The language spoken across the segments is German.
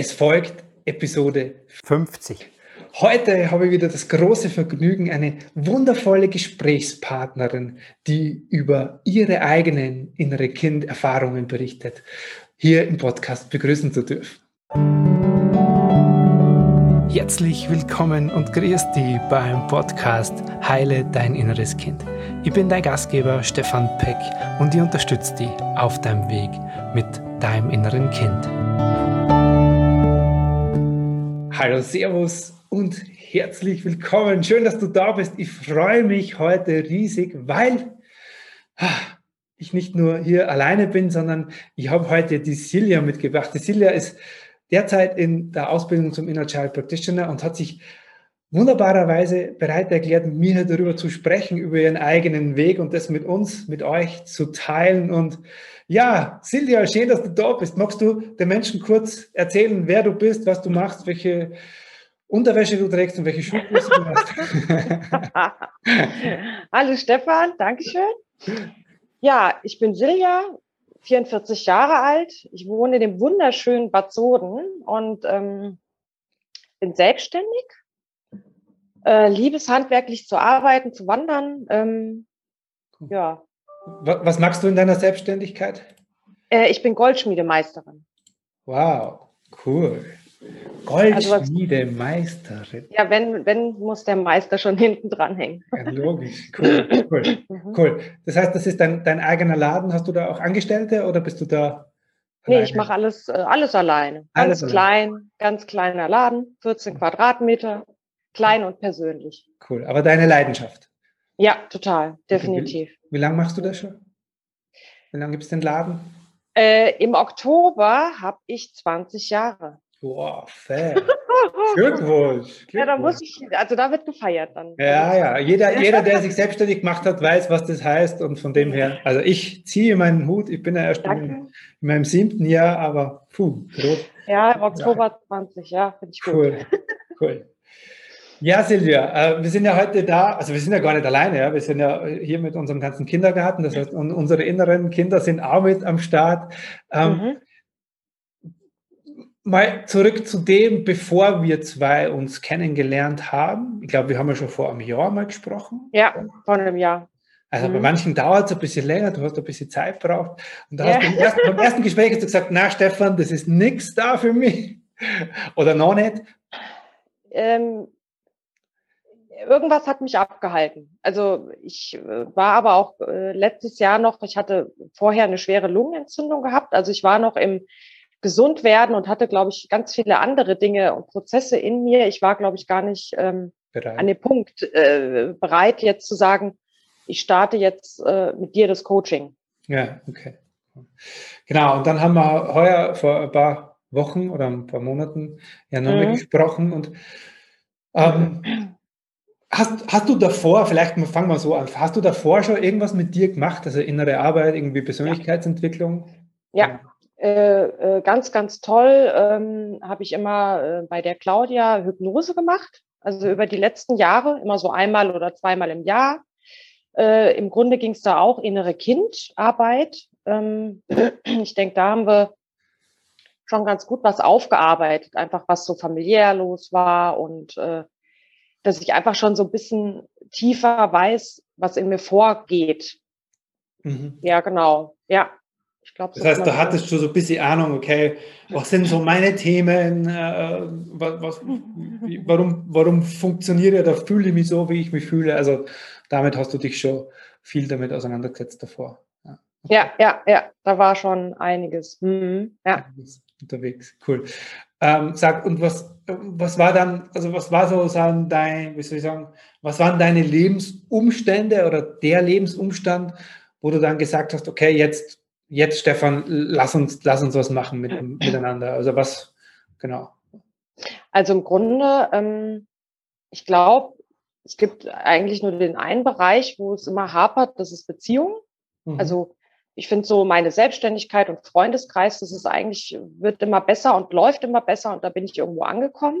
Es folgt Episode 50. Heute habe ich wieder das große Vergnügen, eine wundervolle Gesprächspartnerin, die über ihre eigenen innere Kind-Erfahrungen berichtet, hier im Podcast begrüßen zu dürfen. Herzlich willkommen und grüß dich beim Podcast Heile dein inneres Kind. Ich bin dein Gastgeber Stefan Peck und ich unterstütze dich auf deinem Weg mit deinem inneren Kind. Hallo, Servus und herzlich willkommen. Schön, dass du da bist. Ich freue mich heute riesig, weil ah, ich nicht nur hier alleine bin, sondern ich habe heute die Silja mitgebracht. Die Silja ist derzeit in der Ausbildung zum Inner Child Practitioner und hat sich wunderbarerweise bereit erklärt, mir darüber zu sprechen, über ihren eigenen Weg und das mit uns, mit euch zu teilen. Und ja, Silvia, schön, dass du da bist. Magst du den Menschen kurz erzählen, wer du bist, was du machst, welche Unterwäsche du trägst und welche Schuhe du hast? Hallo Stefan, Dankeschön. Ja, ich bin Silja, 44 Jahre alt. Ich wohne in dem wunderschönen Bad Soden und ähm, bin selbstständig äh, liebe es handwerklich zu arbeiten, zu wandern. Ähm, ja. Was machst du in deiner Selbstständigkeit? Äh, ich bin Goldschmiedemeisterin. Wow, cool. Goldschmiedemeisterin. Also ja, wenn, wenn muss der Meister schon hinten dran hängen. Ja, logisch, cool, cool, mhm. cool. Das heißt, das ist dein, dein eigener Laden. Hast du da auch Angestellte oder bist du da? Alleine? Nee, ich mache alles, äh, alles alleine. Ganz alles klein, alleine. ganz kleiner Laden, 14 Quadratmeter, klein und persönlich. Cool. Aber deine Leidenschaft? Ja, total, definitiv. Wie, wie lange machst du das schon? Wie lange gibt es den Laden? Äh, Im Oktober habe ich 20 Jahre. Wow, fair. Glückwunsch. Ja, da muss ich, also da wird gefeiert dann. Ja, ja. Jeder, jeder, der sich selbstständig gemacht hat, weiß, was das heißt. Und von dem her, also ich ziehe meinen Hut. Ich bin ja erst in, in, meinem siebten Jahr, aber puh, rot. Ja, im Oktober ja. 20, ja, finde ich gut. Cool, cool. Ja, Silvia, äh, wir sind ja heute da, also wir sind ja gar nicht alleine, ja, wir sind ja hier mit unserem ganzen Kindergarten, das heißt, unsere inneren Kinder sind auch mit am Start. Ähm, mhm. Mal zurück zu dem, bevor wir zwei uns kennengelernt haben. Ich glaube, wir haben ja schon vor einem Jahr mal gesprochen. Ja, vor einem Jahr. Also mhm. bei manchen dauert es ein bisschen länger, du hast ein bisschen Zeit braucht. Und da ja. hast du beim ersten, beim ersten Gespräch hast du gesagt, na Stefan, das ist nichts da für mich. Oder noch nicht. Ähm, irgendwas hat mich abgehalten. Also ich äh, war aber auch äh, letztes Jahr noch, ich hatte vorher eine schwere Lungenentzündung gehabt. Also ich war noch im Gesundwerden und hatte, glaube ich, ganz viele andere Dinge und Prozesse in mir. Ich war, glaube ich, gar nicht ähm, an dem Punkt äh, bereit, jetzt zu sagen, ich starte jetzt äh, mit dir das Coaching. Ja, okay. Genau, und dann haben wir heuer vor ein paar Wochen oder ein paar Monaten ja nochmal mhm. gesprochen und ähm, Hast, hast du davor, vielleicht fangen wir so an, hast du davor schon irgendwas mit dir gemacht, also innere Arbeit, irgendwie Persönlichkeitsentwicklung? Ja, äh, äh, ganz, ganz toll. Ähm, Habe ich immer äh, bei der Claudia Hypnose gemacht, also über die letzten Jahre, immer so einmal oder zweimal im Jahr. Äh, Im Grunde ging es da auch innere Kindarbeit. Ähm, ich denke, da haben wir schon ganz gut was aufgearbeitet, einfach was so familiär los war und äh, dass ich einfach schon so ein bisschen tiefer weiß, was in mir vorgeht. Mhm. Ja, genau. Ja. Ich glaub, das heißt, da hattest du so ein bisschen Ahnung, okay, was sind so meine Themen, äh, was, warum, warum funktioniert er, da fühle ich mich so, wie ich mich fühle. Also damit hast du dich schon viel damit auseinandergesetzt davor. Ja, okay. ja, ja, ja, da war schon einiges. Mhm. Ja. Unterwegs, cool. Ähm, sag, und was, was war dann, also was war so sagen, dein, wie soll ich sagen, was waren deine Lebensumstände oder der Lebensumstand, wo du dann gesagt hast, okay, jetzt, jetzt Stefan, lass uns, lass uns was machen mit, miteinander. Also was, genau. Also im Grunde, ähm, ich glaube, es gibt eigentlich nur den einen Bereich, wo es immer hapert, das ist Beziehung. Mhm. Also ich finde so meine Selbstständigkeit und Freundeskreis, das ist eigentlich, wird immer besser und läuft immer besser und da bin ich irgendwo angekommen.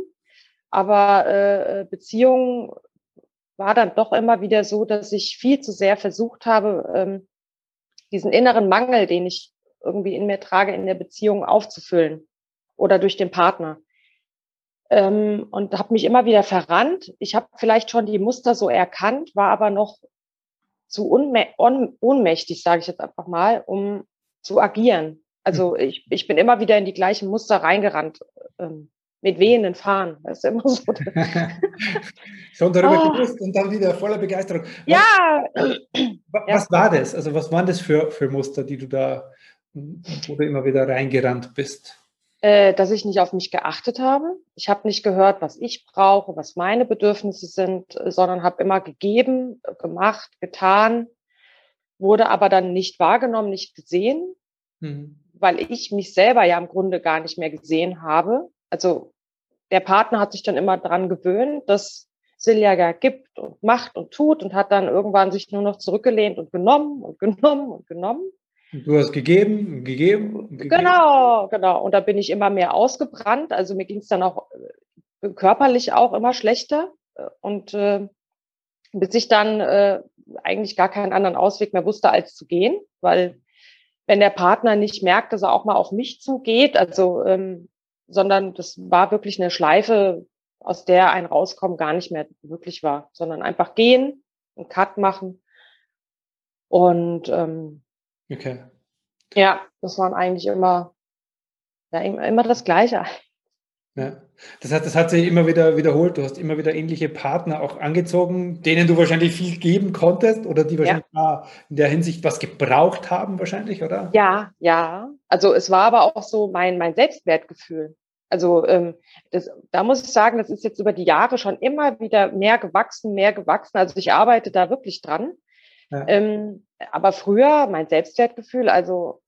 Aber äh, Beziehung war dann doch immer wieder so, dass ich viel zu sehr versucht habe, ähm, diesen inneren Mangel, den ich irgendwie in mir trage, in der Beziehung aufzufüllen. oder durch den Partner. Ähm, und habe mich immer wieder verrannt. Ich habe vielleicht schon die Muster so erkannt, war aber noch zu ohnmächtig, sage ich jetzt einfach mal, um zu agieren. Also hm. ich, ich bin immer wieder in die gleichen Muster reingerannt. Ähm, mit wehenden Fahnen. Das ist immer so. Schon darüber oh. gewusst und dann wieder voller Begeisterung. Was, ja. Was war das? Also was waren das für, für Muster, die du da, wo du immer wieder reingerannt bist? Äh, dass ich nicht auf mich geachtet habe. Ich habe nicht gehört, was ich brauche, was meine Bedürfnisse sind, sondern habe immer gegeben, gemacht, getan, wurde aber dann nicht wahrgenommen, nicht gesehen, mhm. weil ich mich selber ja im Grunde gar nicht mehr gesehen habe also der Partner hat sich dann immer dran gewöhnt, dass Silja ja gibt und macht und tut und hat dann irgendwann sich nur noch zurückgelehnt und genommen und genommen und genommen. Du hast gegeben, gegeben, gegeben. Genau, genau. Und da bin ich immer mehr ausgebrannt. Also mir ging es dann auch äh, körperlich auch immer schlechter. Und äh, bis ich dann äh, eigentlich gar keinen anderen Ausweg mehr wusste, als zu gehen, weil wenn der Partner nicht merkt, dass er auch mal auf mich zugeht, also ähm, sondern das war wirklich eine Schleife, aus der ein Rauskommen gar nicht mehr wirklich war, sondern einfach gehen, einen Cut machen. Und ähm, okay. ja, das waren eigentlich immer, ja, immer das Gleiche. Ja. Das heißt, das hat sich immer wieder wiederholt. Du hast immer wieder ähnliche Partner auch angezogen, denen du wahrscheinlich viel geben konntest oder die wahrscheinlich ja. in der Hinsicht was gebraucht haben, wahrscheinlich, oder? Ja, ja. Also es war aber auch so mein, mein Selbstwertgefühl. Also ähm, das, da muss ich sagen, das ist jetzt über die Jahre schon immer wieder mehr gewachsen, mehr gewachsen. Also ich arbeite da wirklich dran. Ja. Ähm, aber früher mein Selbstwertgefühl, also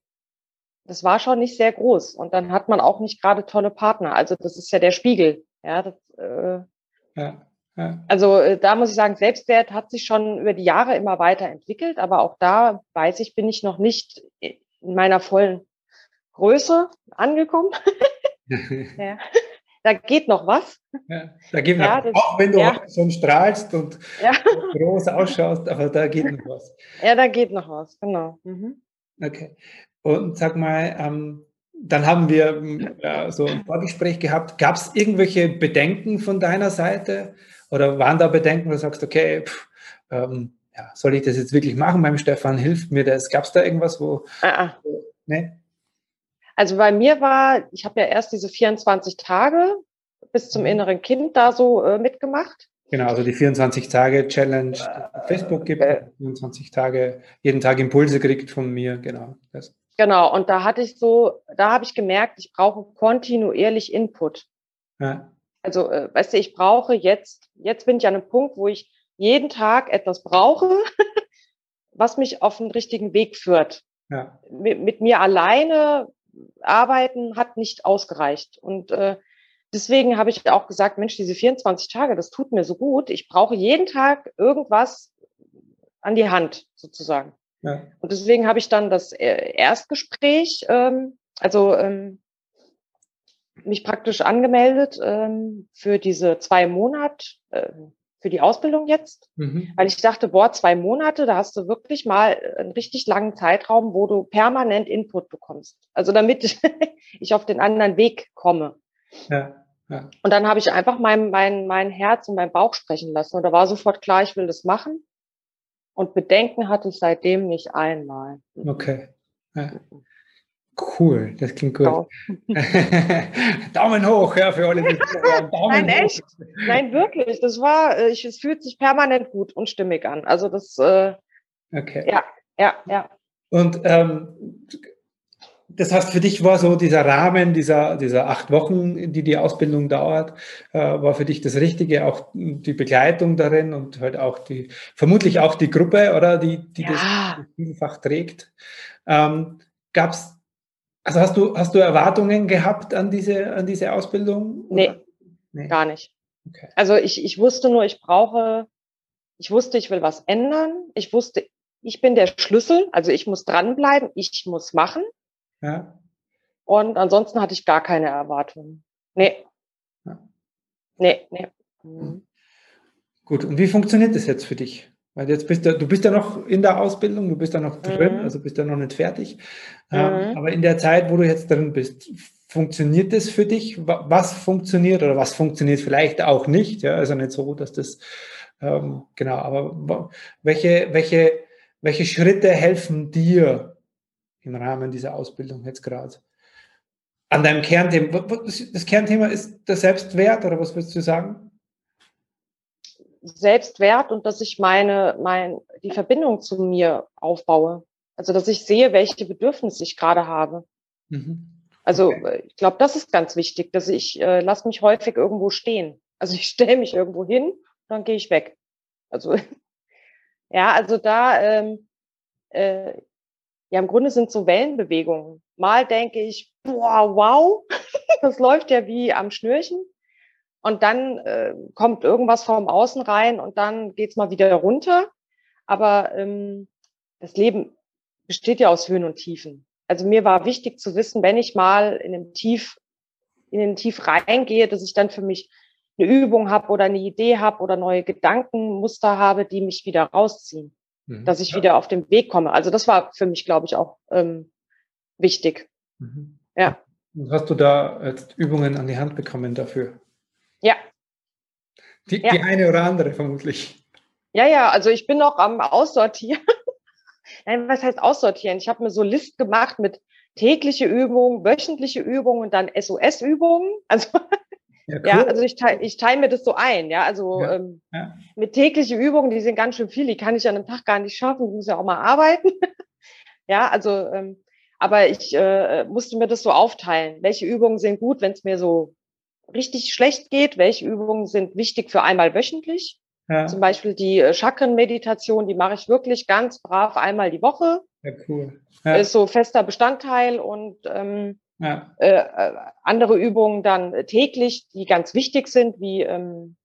das war schon nicht sehr groß. Und dann hat man auch nicht gerade tolle Partner. Also das ist ja der Spiegel. Ja, das, äh, ja, ja. Also äh, da muss ich sagen, Selbstwert hat sich schon über die Jahre immer weiterentwickelt. Aber auch da weiß ich, bin ich noch nicht in meiner vollen Größe angekommen. ja. Da geht noch was. Ja, da geht ja, noch, auch wenn du ja. schon strahlst und ja. groß ausschaust, aber da geht noch was. Ja, da geht noch was, genau. Mhm. Okay. Und sag mal, ähm, dann haben wir ja, so ein Vorgespräch gehabt. Gab es irgendwelche Bedenken von deiner Seite? Oder waren da Bedenken, wo du sagst, okay, pff, ähm, ja, soll ich das jetzt wirklich machen beim Stefan? Hilft mir das? Gab es da irgendwas, wo. Ah, ah. Ne? Also bei mir war, ich habe ja erst diese 24 Tage bis zum mhm. inneren Kind da so äh, mitgemacht. Genau, also die 24 Tage Challenge äh, Facebook gibt, äh, 24 Tage, jeden Tag Impulse kriegt von mir, genau. Das. Genau, und da hatte ich so, da habe ich gemerkt, ich brauche kontinuierlich Input. Ja. Also, äh, weißt du, ich brauche jetzt, jetzt bin ich an einem Punkt, wo ich jeden Tag etwas brauche, was mich auf den richtigen Weg führt. Ja. Mit, mit, mir alleine arbeiten hat nicht ausgereicht. Und äh, deswegen habe ich auch gesagt, Mensch, diese 24 Tage, das tut mir so gut. Ich brauche jeden Tag irgendwas an die Hand sozusagen. Ja. Und deswegen habe ich dann das äh, Erstgespräch, ähm, also ähm, mich praktisch angemeldet ähm, für diese zwei Monat, äh, für die Ausbildung jetzt, mhm. weil ich dachte, boah, zwei Monate, da hast du wirklich mal einen richtig langen Zeitraum, wo du permanent Input bekommst. Also damit ich auf den anderen Weg komme. Ja. Ja. Und dann habe ich einfach mein, mein, mein Herz und mein Bauch sprechen lassen. Und da war sofort klar, ich will das machen. Und Bedenken hatte ich seitdem nicht einmal. Okay. Ja. Cool, das klingt gut. Daumen hoch ja, für alle. Die Daumen Nein, hoch. echt? Nein, wirklich. Das war, äh, ich, es fühlt sich permanent gut und stimmig an. Also das, äh, okay. Ja, ja, ja. Und ähm, das heißt, für dich war so dieser Rahmen dieser, dieser acht Wochen, die die Ausbildung dauert, äh, war für dich das Richtige, auch die Begleitung darin und halt auch die, vermutlich auch die Gruppe, oder, die, die ja. das vielfach trägt. Ähm, Gab es also hast du, hast du Erwartungen gehabt an diese, an diese Ausbildung? Nee, nee, gar nicht. Okay. Also ich, ich wusste nur, ich brauche, ich wusste, ich will was ändern. Ich wusste, ich bin der Schlüssel, also ich muss dranbleiben, ich muss machen. Ja. Und ansonsten hatte ich gar keine Erwartungen. Nee. Ja. Nee, nee. Mhm. Gut, und wie funktioniert das jetzt für dich? Weil jetzt bist du, du bist ja noch in der Ausbildung, du bist ja noch drin, mhm. also bist ja noch nicht fertig. Ähm, mhm. aber in der Zeit, wo du jetzt drin bist, funktioniert das für dich? Was funktioniert oder was funktioniert vielleicht auch nicht? Ja, also nicht so, dass das, ähm, genau, aber welche, welche, welche Schritte helfen dir im Rahmen dieser Ausbildung jetzt gerade? An deinem Kernthema. Das Kernthema ist der Selbstwert oder was würdest du sagen? Selbstwert und dass ich meine, mein, die Verbindung zu mir aufbaue. Also, dass ich sehe, welche Bedürfnisse ich gerade habe. Mhm. Also, okay. ich glaube, das ist ganz wichtig, dass ich äh, lasse mich häufig irgendwo stehen. Also, ich stelle mich irgendwo hin, dann gehe ich weg. Also, ja, also da, ähm, äh, ja, im Grunde sind so Wellenbewegungen. Mal denke ich, boah, wow, das läuft ja wie am Schnürchen und dann äh, kommt irgendwas vom Außen rein und dann geht's mal wieder runter. Aber ähm, das Leben besteht ja aus Höhen und Tiefen. Also mir war wichtig zu wissen, wenn ich mal in einem Tief, in den Tief reingehe, dass ich dann für mich eine Übung habe oder eine Idee habe oder neue Gedankenmuster habe, die mich wieder rausziehen, mhm. dass ich ja. wieder auf den Weg komme. Also das war für mich, glaube ich, auch ähm, wichtig. Mhm. Ja. Und hast du da jetzt Übungen an die Hand bekommen dafür? Ja. Die, ja. die eine oder andere vermutlich. Ja, ja, also ich bin noch am Aussortieren. Nein, was heißt aussortieren? Ich habe mir so List gemacht mit tägliche Übungen, wöchentliche Übungen und dann SOS-Übungen. Also ja, cool. ja, also ich teile ich teil mir das so ein, ja. Also ja, ähm, ja. mit tägliche Übungen, die sind ganz schön viel, die kann ich an einem Tag gar nicht schaffen, ich muss ja auch mal arbeiten. ja, also, ähm, aber ich äh, musste mir das so aufteilen. Welche Übungen sind gut, wenn es mir so richtig schlecht geht, welche Übungen sind wichtig für einmal wöchentlich. Ja. Zum Beispiel die äh, Chakren-Meditation, die mache ich wirklich ganz brav einmal die Woche. Ja, cool. Ja. Ist so fester Bestandteil und ähm, ja. äh, äh andere Übungen dann täglich, die ganz wichtig sind, wie ähm,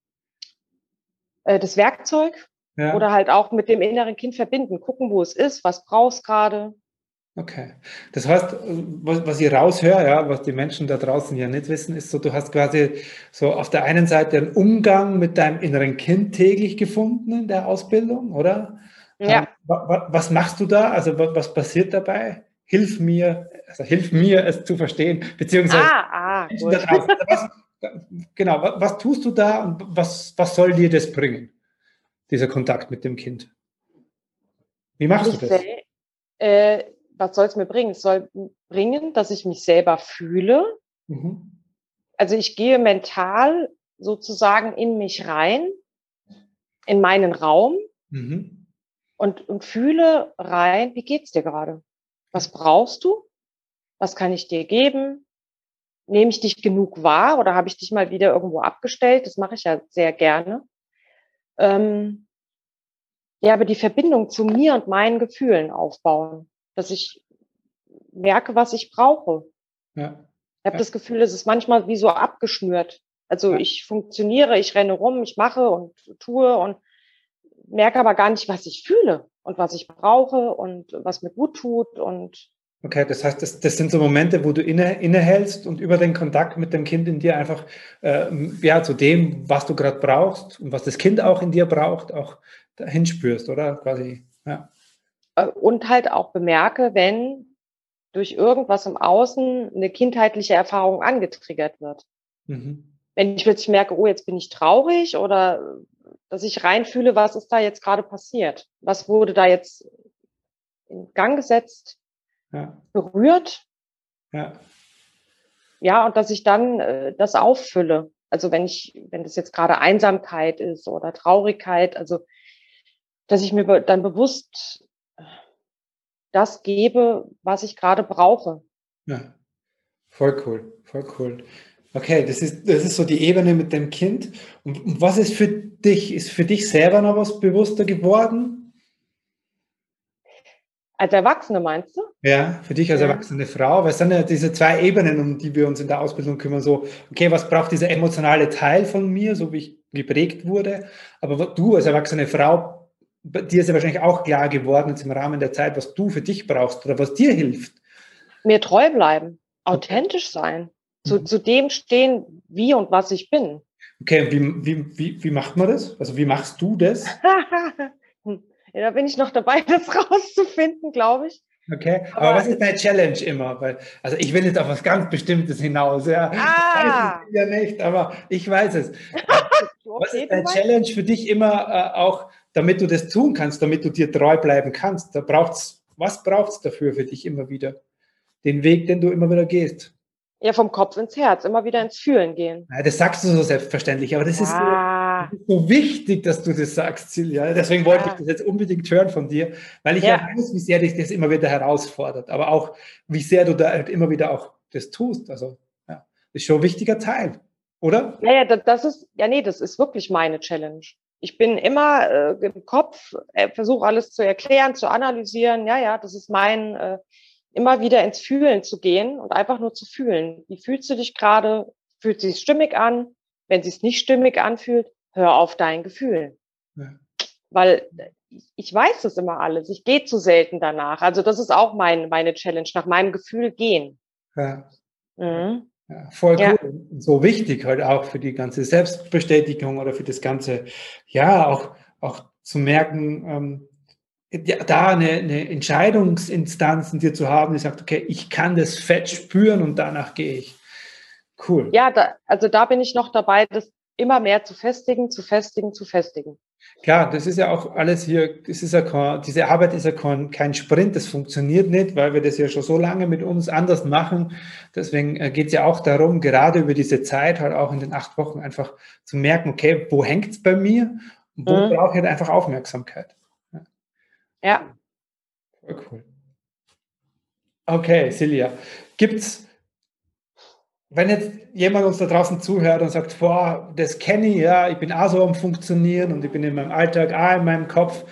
äh, das Werkzeug oder halt auch mit dem inneren Kind verbinden, gucken, wo es ist, was brauchst gerade. Okay. Das heißt, was, was ich raushöre, ja, was die Menschen da draußen ja nicht wissen, ist so, du hast quasi so auf der einen Seite einen Umgang mit deinem inneren Kind täglich gefunden in der Ausbildung, oder? Ja. Ähm, was machst du da? Also was passiert dabei? Hilf mir, also hilf mir, es zu verstehen, beziehungsweise ah, ah, also was, genau, was, was, tust du da und was, was soll dir das bringen, dieser Kontakt mit dem Kind? Wie machst ich du das? Äh, was soll es mir bringen? Es soll bringen, dass ich mich selber fühle. Mhm. Also ich gehe mental sozusagen in mich rein, in meinen Raum mhm. und, und fühle rein, wie geht's dir gerade? Was brauchst du? Was kann ich dir geben? Nehme ich dich genug wahr oder habe ich dich mal wieder irgendwo abgestellt? Das mache ich ja sehr gerne. Ähm, ja, aber die Verbindung zu mir und meinen Gefühlen aufbauen dass ich merke, was ich brauche. Ja. Ich habe ja. das Gefühl, es ist manchmal wie so abgeschnürt. Also ja. ich funktioniere, ich renne rum, ich mache und tue und merke aber gar nicht, was ich fühle und was ich brauche und was mir gut tut und Okay, das heißt, das, das sind so Momente, wo du inne, innehältst und über den Kontakt mit dem Kind in dir einfach äh, ja, zu dem, was du gerade brauchst und was das Kind auch in dir braucht, auch dahin spürst, oder? Quasi, ja. Äh, und halt auch bemerke, wenn durch irgendwas im Außen eine kindheitliche Erfahrung angetriggert wird. Mhm. Wenn ich plötzlich merke, oh, jetzt bin ich traurig oder dass ich reinfühle, was ist da jetzt gerade passiert? Was wurde da jetzt in Gang gesetzt, ja. berührt? Ja. Ja, und dass ich dann äh, das auffülle. Also wenn ich, wenn das jetzt gerade Einsamkeit ist oder Traurigkeit, also dass ich mir dann bewusst das gebe, was ich gerade brauche. Ja, voll cool, voll cool. Okay, das ist, das ist so die Ebene mit dem Kind. Und was ist für dich? Ist für dich selber noch was bewusster geworden? Als Erwachsene meinst du? Ja, für dich als ja. erwachsene Frau, weil es sind ja diese zwei Ebenen, um die wir uns in der Ausbildung kümmern. So, okay, was braucht dieser emotionale Teil von mir, so wie ich geprägt wurde? Aber du als erwachsene Frau dir ist ja wahrscheinlich auch klar geworden jetzt im Rahmen der Zeit, was du für dich brauchst oder was dir hilft. Mir treu bleiben, authentisch sein, zu, mhm. zu dem stehen, wie und was ich bin. Okay, wie, wie, wie, wie macht man das? Also wie machst du das? Ja, da bin ich noch dabei, das rauszufinden, glaube ich. Okay, aber, aber, was ist deine Challenge immer? Weil, also ich will jetzt auf was ganz Bestimmtes hinaus. Ja, ah. ich ja nicht, aber ich weiß es. was ist deine Challenge für dich immer äh, auch, damit du das tun kannst, damit du dir treu bleiben kannst? Da braucht's, was braucht es dafür für dich immer wieder? Den Weg, den du immer wieder gehst. Ja, vom Kopf ins Herz, immer wieder ins Fühlen gehen. Ja, das sagst du so selbstverständlich, aber das, ja. ist, so, das, ist, so, wichtig, dass du das sagst, Silja. Deswegen wollte ja. ich das jetzt unbedingt hören von dir, weil ich ja. weiß, wie sehr dich das immer wieder herausfordert, aber auch, wie sehr du da halt immer wieder auch das tust. Also, ja, das ist schon ein wichtiger Teil, oder? Ja, ja, das ist, ja, nee, das ist wirklich meine Challenge. Ich bin immer äh, im Kopf, äh, versuche alles zu erklären, zu analysieren. Ja, ja, das ist mein, äh, immer wieder ins Fühlen zu gehen und einfach nur zu fühlen. Wie fühlst du dich gerade? Fühlt sich stimmig an? Wenn sie es nicht stimmig anfühlt, hör auf dein Gefühl. Ja. Weil ich weiß das immer alles. Ich gehe zu selten danach. Also das ist auch mein, meine Challenge, nach meinem Gefühl gehen. Ja. Mhm. Ja, voll cool. Ja. So wichtig halt auch für die ganze Selbstbestätigung oder für das ganze, ja, auch, auch zu merken, ähm, ja, da eine, eine Entscheidungsinstanz in dir zu haben, die sagt, okay, ich kann das Fett spüren und danach gehe ich. Cool. Ja, da, also da bin ich noch dabei, das immer mehr zu festigen, zu festigen, zu festigen. Klar, das ist ja auch alles hier, das ist ja kein, diese Arbeit ist ja kein, kein Sprint, das funktioniert nicht, weil wir das ja schon so lange mit uns anders machen. Deswegen äh, geht es ja auch darum, gerade über diese Zeit, halt auch in den acht Wochen einfach zu merken, okay, wo hängt es bei mir? Wo mhm. brauche ich halt einfach Aufmerksamkeit? Ja. Voll cool. Okay, Silja. Gibt's, wenn jetzt jemand uns da draußen zuhört und sagt, boah, das kenne ich, ja, ich bin auch so am Funktionieren und ich bin in meinem Alltag auch in meinem Kopf,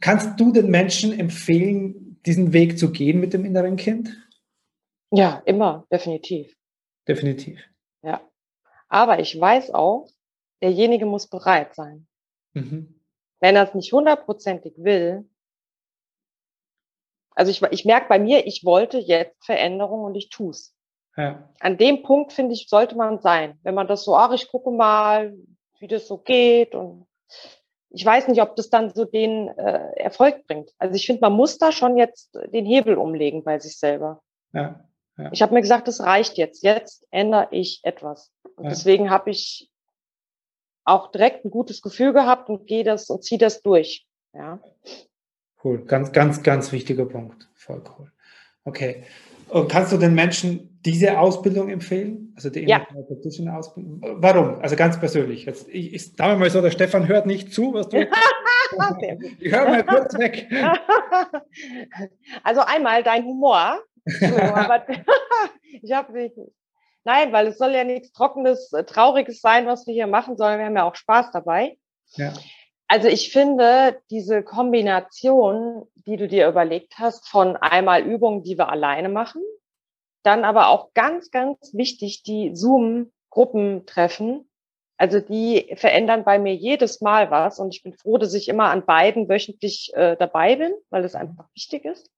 kannst du den Menschen empfehlen, diesen Weg zu gehen mit dem inneren Kind? Ja, immer, definitiv. Definitiv. Ja. Aber ich weiß auch, derjenige muss bereit sein. Mhm. Wenn er es nicht hundertprozentig will, also ich, ich merke bei mir, ich wollte jetzt Veränderung und ich tue es. Ja. An dem Punkt, finde ich, sollte man sein. Wenn man das so, ach, ich gucke mal, wie das so geht und ich weiß nicht, ob das dann so den äh, Erfolg bringt. Also ich finde, man muss da schon jetzt den Hebel umlegen bei sich selber. Ja, ja. Ich habe mir gesagt, das reicht jetzt. Jetzt ändere ich etwas. Und ja. deswegen habe ich auch direkt ein gutes Gefühl gehabt und gehe das und ziehe das durch. Ja. Cool, ganz, ganz, ganz wichtiger Punkt. Voll cool. Okay. Und kannst du den Menschen diese Ausbildung empfehlen? Also die ja. Ausbildung? Warum? Also ganz persönlich. Jetzt, ich, ich sage mal so, der Stefan hört nicht zu, was du. ich höre mal kurz weg. Also einmal dein Humor. ich habe nicht. Nein, weil es soll ja nichts Trockenes, äh, Trauriges sein, was wir hier machen, sondern wir haben ja auch Spaß dabei. Ja. Also ich finde diese Kombination, die du dir überlegt hast, von einmal Übungen, die wir alleine machen, dann aber auch ganz, ganz wichtig, die Zoom-Gruppentreffen. Also die verändern bei mir jedes Mal was und ich bin froh, dass ich immer an beiden wöchentlich äh, dabei bin, weil das einfach wichtig ist.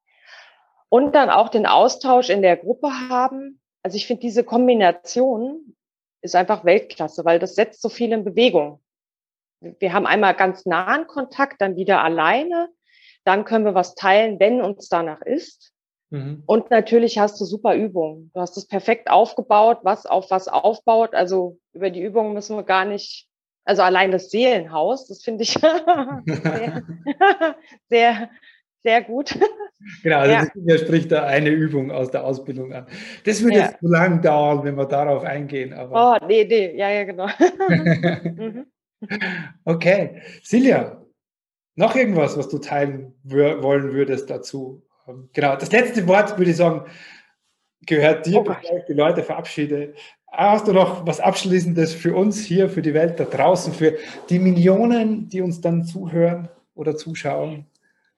Und dann auch den Austausch in der Gruppe haben. Also ich finde diese Kombination ist einfach Weltklasse, weil das setzt so viel in Bewegung wir haben einmal ganz nahen Kontakt, dann wieder alleine. Dann können wir was teilen, wenn uns danach ist. Mhm. Und natürlich hast du super Übungen. Du hast es perfekt aufgebaut, was auf was aufbaut. Also über die Übungen müssen wir gar nicht, also allein das Seelenhaus, das finde ich sehr, sehr, sehr gut. Genau, also ja. spricht da eine Übung aus der Ausbildung an. Das würde ja. jetzt zu lang dauern, wenn wir darauf eingehen. Aber. Oh, nee, nee, ja, ja, genau. mhm. Okay. Silja, noch irgendwas, was du teilen wollen würdest dazu? Ähm, genau, das letzte Wort würde ich sagen, gehört dir, oh bevor ich die Leute verabschiede. Hast du noch was Abschließendes für uns hier, für die Welt da draußen, für die Millionen, die uns dann zuhören oder zuschauen?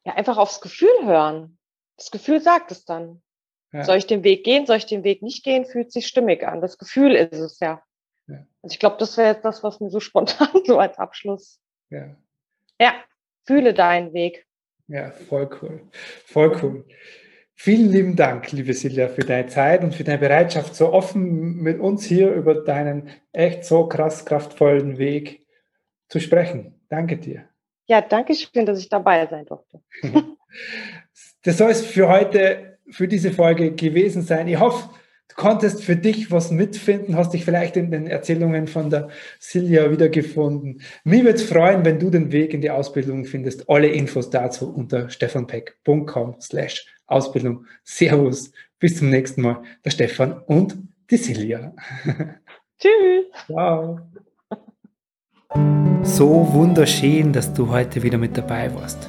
Ja, einfach aufs Gefühl hören. Das Gefühl sagt es dann. Ja. Soll ich den Weg gehen, soll ich den Weg nicht gehen, fühlt sich stimmig an. Das Gefühl ist es ja. Ja. Also ich glaube, das wäre jetzt das, was mir so spontan so als Abschluss. Ja. Ja, fühle deinen Weg. Ja, voll cool. Voll cool. Vielen lieben Dank, liebe Silja, für deine Zeit und für deine Bereitschaft, so offen mit uns hier über deinen echt so krass kraftvollen Weg zu sprechen. Danke dir. Ja, danke schön, dass ich dabei sein durfte. Das soll es für heute, für diese Folge gewesen sein. Ich hoffe, konntest für dich was mitfinden, hast dich vielleicht in den Erzählungen von der Silja wiedergefunden. Mir würde es freuen, wenn du den Weg in die Ausbildung findest. Alle Infos dazu unter stefanpeck.com slash Ausbildung. Servus, bis zum nächsten Mal. Der Stefan und die Silja. Tschüss. Ciao. So wunderschön, dass du heute wieder mit dabei warst.